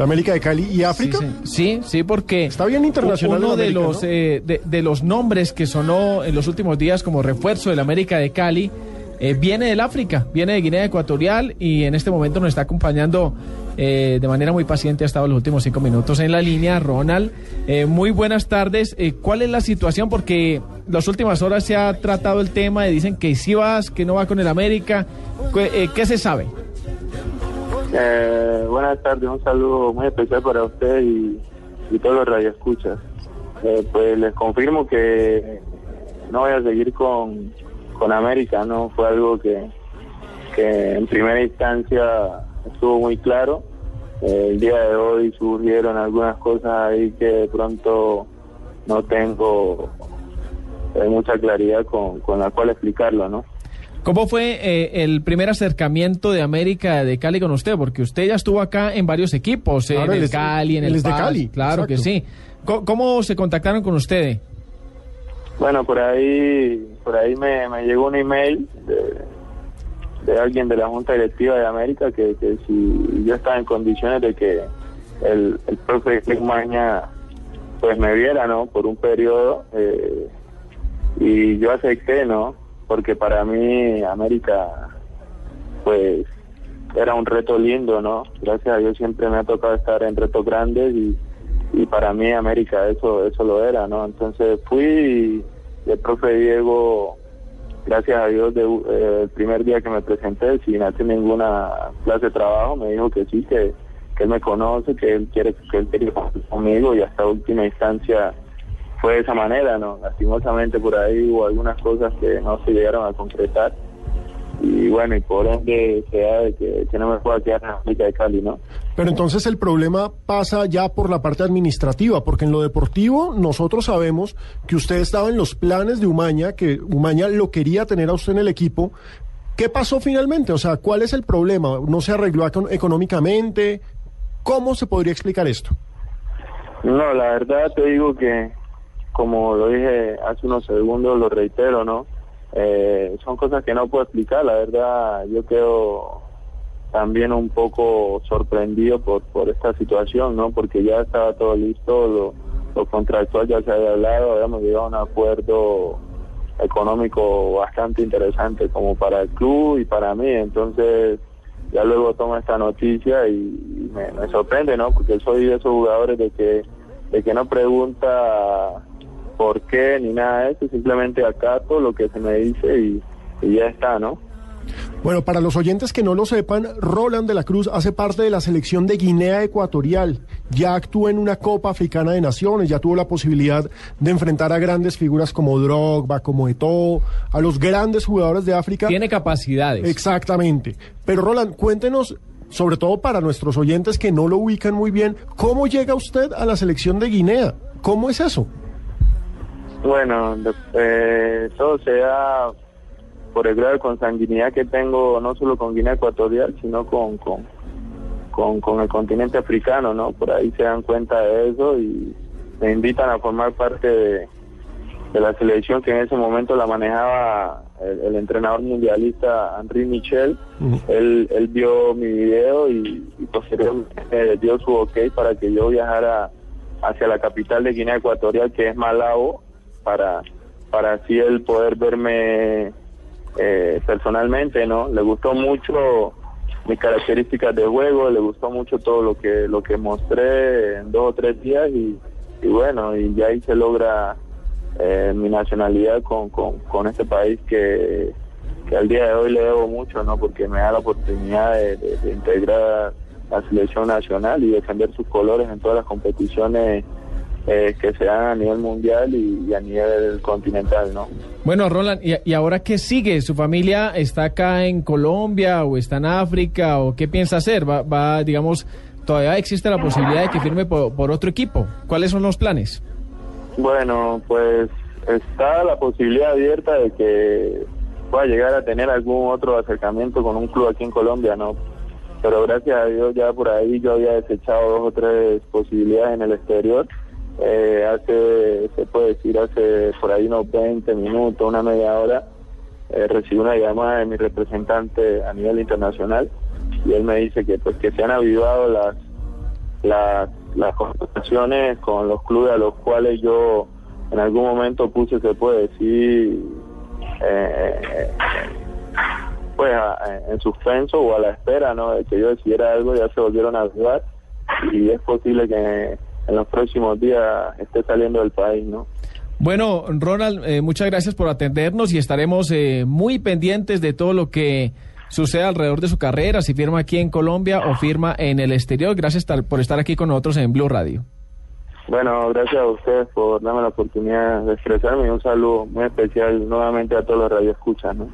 América de Cali y África. Sí, sí, sí, porque Está bien internacional uno de los ¿no? eh, de, de los nombres que sonó en los últimos días como refuerzo del América de Cali eh, viene del África, viene de Guinea Ecuatorial y en este momento nos está acompañando eh, de manera muy paciente, ha estado los últimos cinco minutos en la línea. Ronald, eh, muy buenas tardes. Eh, ¿Cuál es la situación? Porque las últimas horas se ha tratado el tema y dicen que sí vas, que no va con el América. ¿Qué, eh, qué se sabe? Eh, buenas tardes, un saludo muy especial para usted y, todos los radioescuchas. Eh, pues les confirmo que no voy a seguir con, con América, ¿no? Fue algo que, que en primera instancia estuvo muy claro. Eh, el día de hoy surgieron algunas cosas ahí que de pronto no tengo eh, mucha claridad con, con la cual explicarlo, ¿no? ¿Cómo fue eh, el primer acercamiento de América de Cali con usted? Porque usted ya estuvo acá en varios equipos, eh, Claro, en el es- Cali, en el es de Paz, Cali, Claro que sí. ¿Cómo, cómo se contactaron con usted? Bueno, por ahí, por ahí me, me llegó un email de, de alguien de la Junta Directiva de América que, que si yo estaba en condiciones de que el, el profe Maña pues me viera, ¿no? Por un periodo eh, y yo acepté, ¿no? Porque para mí América pues era un reto lindo, ¿no? Gracias a Dios siempre me ha tocado estar en retos grandes y, para mí América eso eso lo era, ¿no? Entonces fui y el profe Diego, gracias a Dios, de, eh, el primer día que me presenté, sin hacer ninguna clase de trabajo, me dijo que sí, que, que él me conoce, que él quiere que él quiere conmigo y hasta última instancia fue de esa manera, ¿no? Lastimosamente por ahí hubo algunas cosas que no se llegaron a concretar y bueno, y por ende se da de que, que no me pueda quedar en América de Cali, ¿no? Pero entonces el problema pasa ya por la parte administrativa, porque en lo deportivo nosotros sabemos que usted estaba en los planes de Umaña, que Umaña lo quería tener a usted en el equipo. ¿Qué pasó finalmente? O sea, ¿cuál es el problema? ¿No se arregló econ- económicamente? ¿Cómo se podría explicar esto? No, la verdad te digo que, como lo dije hace unos segundos, lo reitero, ¿no? Eh, son cosas que no puedo explicar, la verdad yo quedo también un poco sorprendido por, por esta situación, ¿no? Porque ya estaba todo listo, lo, lo contractual ya se había hablado, habíamos llegado a un acuerdo económico bastante interesante como para el club y para mí, entonces ya luego tomo esta noticia y, me, me sorprende, ¿no? Porque soy de esos jugadores de que, de que no pregunta por qué ni nada de eso, simplemente acato lo que se me dice y, y ya está, ¿no? Bueno, para los oyentes que no lo sepan, Roland de la Cruz hace parte de la selección de Guinea Ecuatorial. Ya actúa en una Copa Africana de Naciones, ya tuvo la posibilidad de enfrentar a grandes figuras como Drogba, como Eto'o, a los grandes jugadores de África. Tiene capacidades. Exactamente. Pero Roland, cuéntenos, sobre todo para nuestros oyentes que no lo ubican muy bien, ¿cómo llega usted a la selección de Guinea? ¿Cómo es eso? Bueno, eh, todo se da por el grado de consanguinidad que tengo no solo con Guinea Ecuatorial, sino con, con, con, con el continente africano, ¿no? Por ahí se dan cuenta de eso y me invitan a formar parte de, de la selección que en ese momento la manejaba el, el entrenador mundialista Henri Michel. él, él vio mi video y, y posteriormente dio su ok para que yo viajara hacia la capital de Guinea Ecuatorial, que es Malabo, para, para así él poder verme eh, personalmente, ¿no? Le gustó mucho mis características de juego, le gustó mucho todo lo que lo que mostré en dos o tres días y, bueno, y ya ahí se logra eh, mi nacionalidad con, con, con este país que, que al día de hoy le debo mucho, ¿no? Porque me da la oportunidad de, de- integrar la selección nacional y defender sus colores en todas las competiciones eh, que se dan a nivel mundial y, y a nivel continental, ¿no? Bueno, Roland, ¿y, y ahora qué sigue? ¿Su familia está acá en Colombia o está en África o qué piensa hacer? ¿Va, va digamos, todavía existe la posibilidad de que firme por, por otro equipo. ¿Cuáles son los planes? Bueno, pues está la posibilidad abierta de que pueda llegar a tener algún otro acercamiento con un club aquí en Colombia, ¿no? Pero gracias a Dios ya por ahí yo había desechado dos o tres posibilidades en el exterior. Eh, hace, se puede decir, hace por ahí unos 20 minutos, una media hora, eh, recibí una llamada de mi representante a nivel internacional y él me dice que pues que se han avivado las las, las conversaciones con los clubes a los cuales yo en algún momento puse, se puede decir, eh, pues en suspenso o a la espera ¿no? de que yo decidiera algo, ya se volvieron a ayudar y es posible que en los próximos días esté saliendo del país, ¿no? Bueno, Ronald, eh, muchas gracias por atendernos y estaremos eh, muy pendientes de todo lo que suceda alrededor de su carrera, si firma aquí en Colombia o firma en el exterior. Gracias por estar aquí con nosotros en Blue Radio. Bueno, gracias a ustedes por darme la oportunidad de expresarme y un saludo muy especial nuevamente a todos los radioescuchas. ¿no?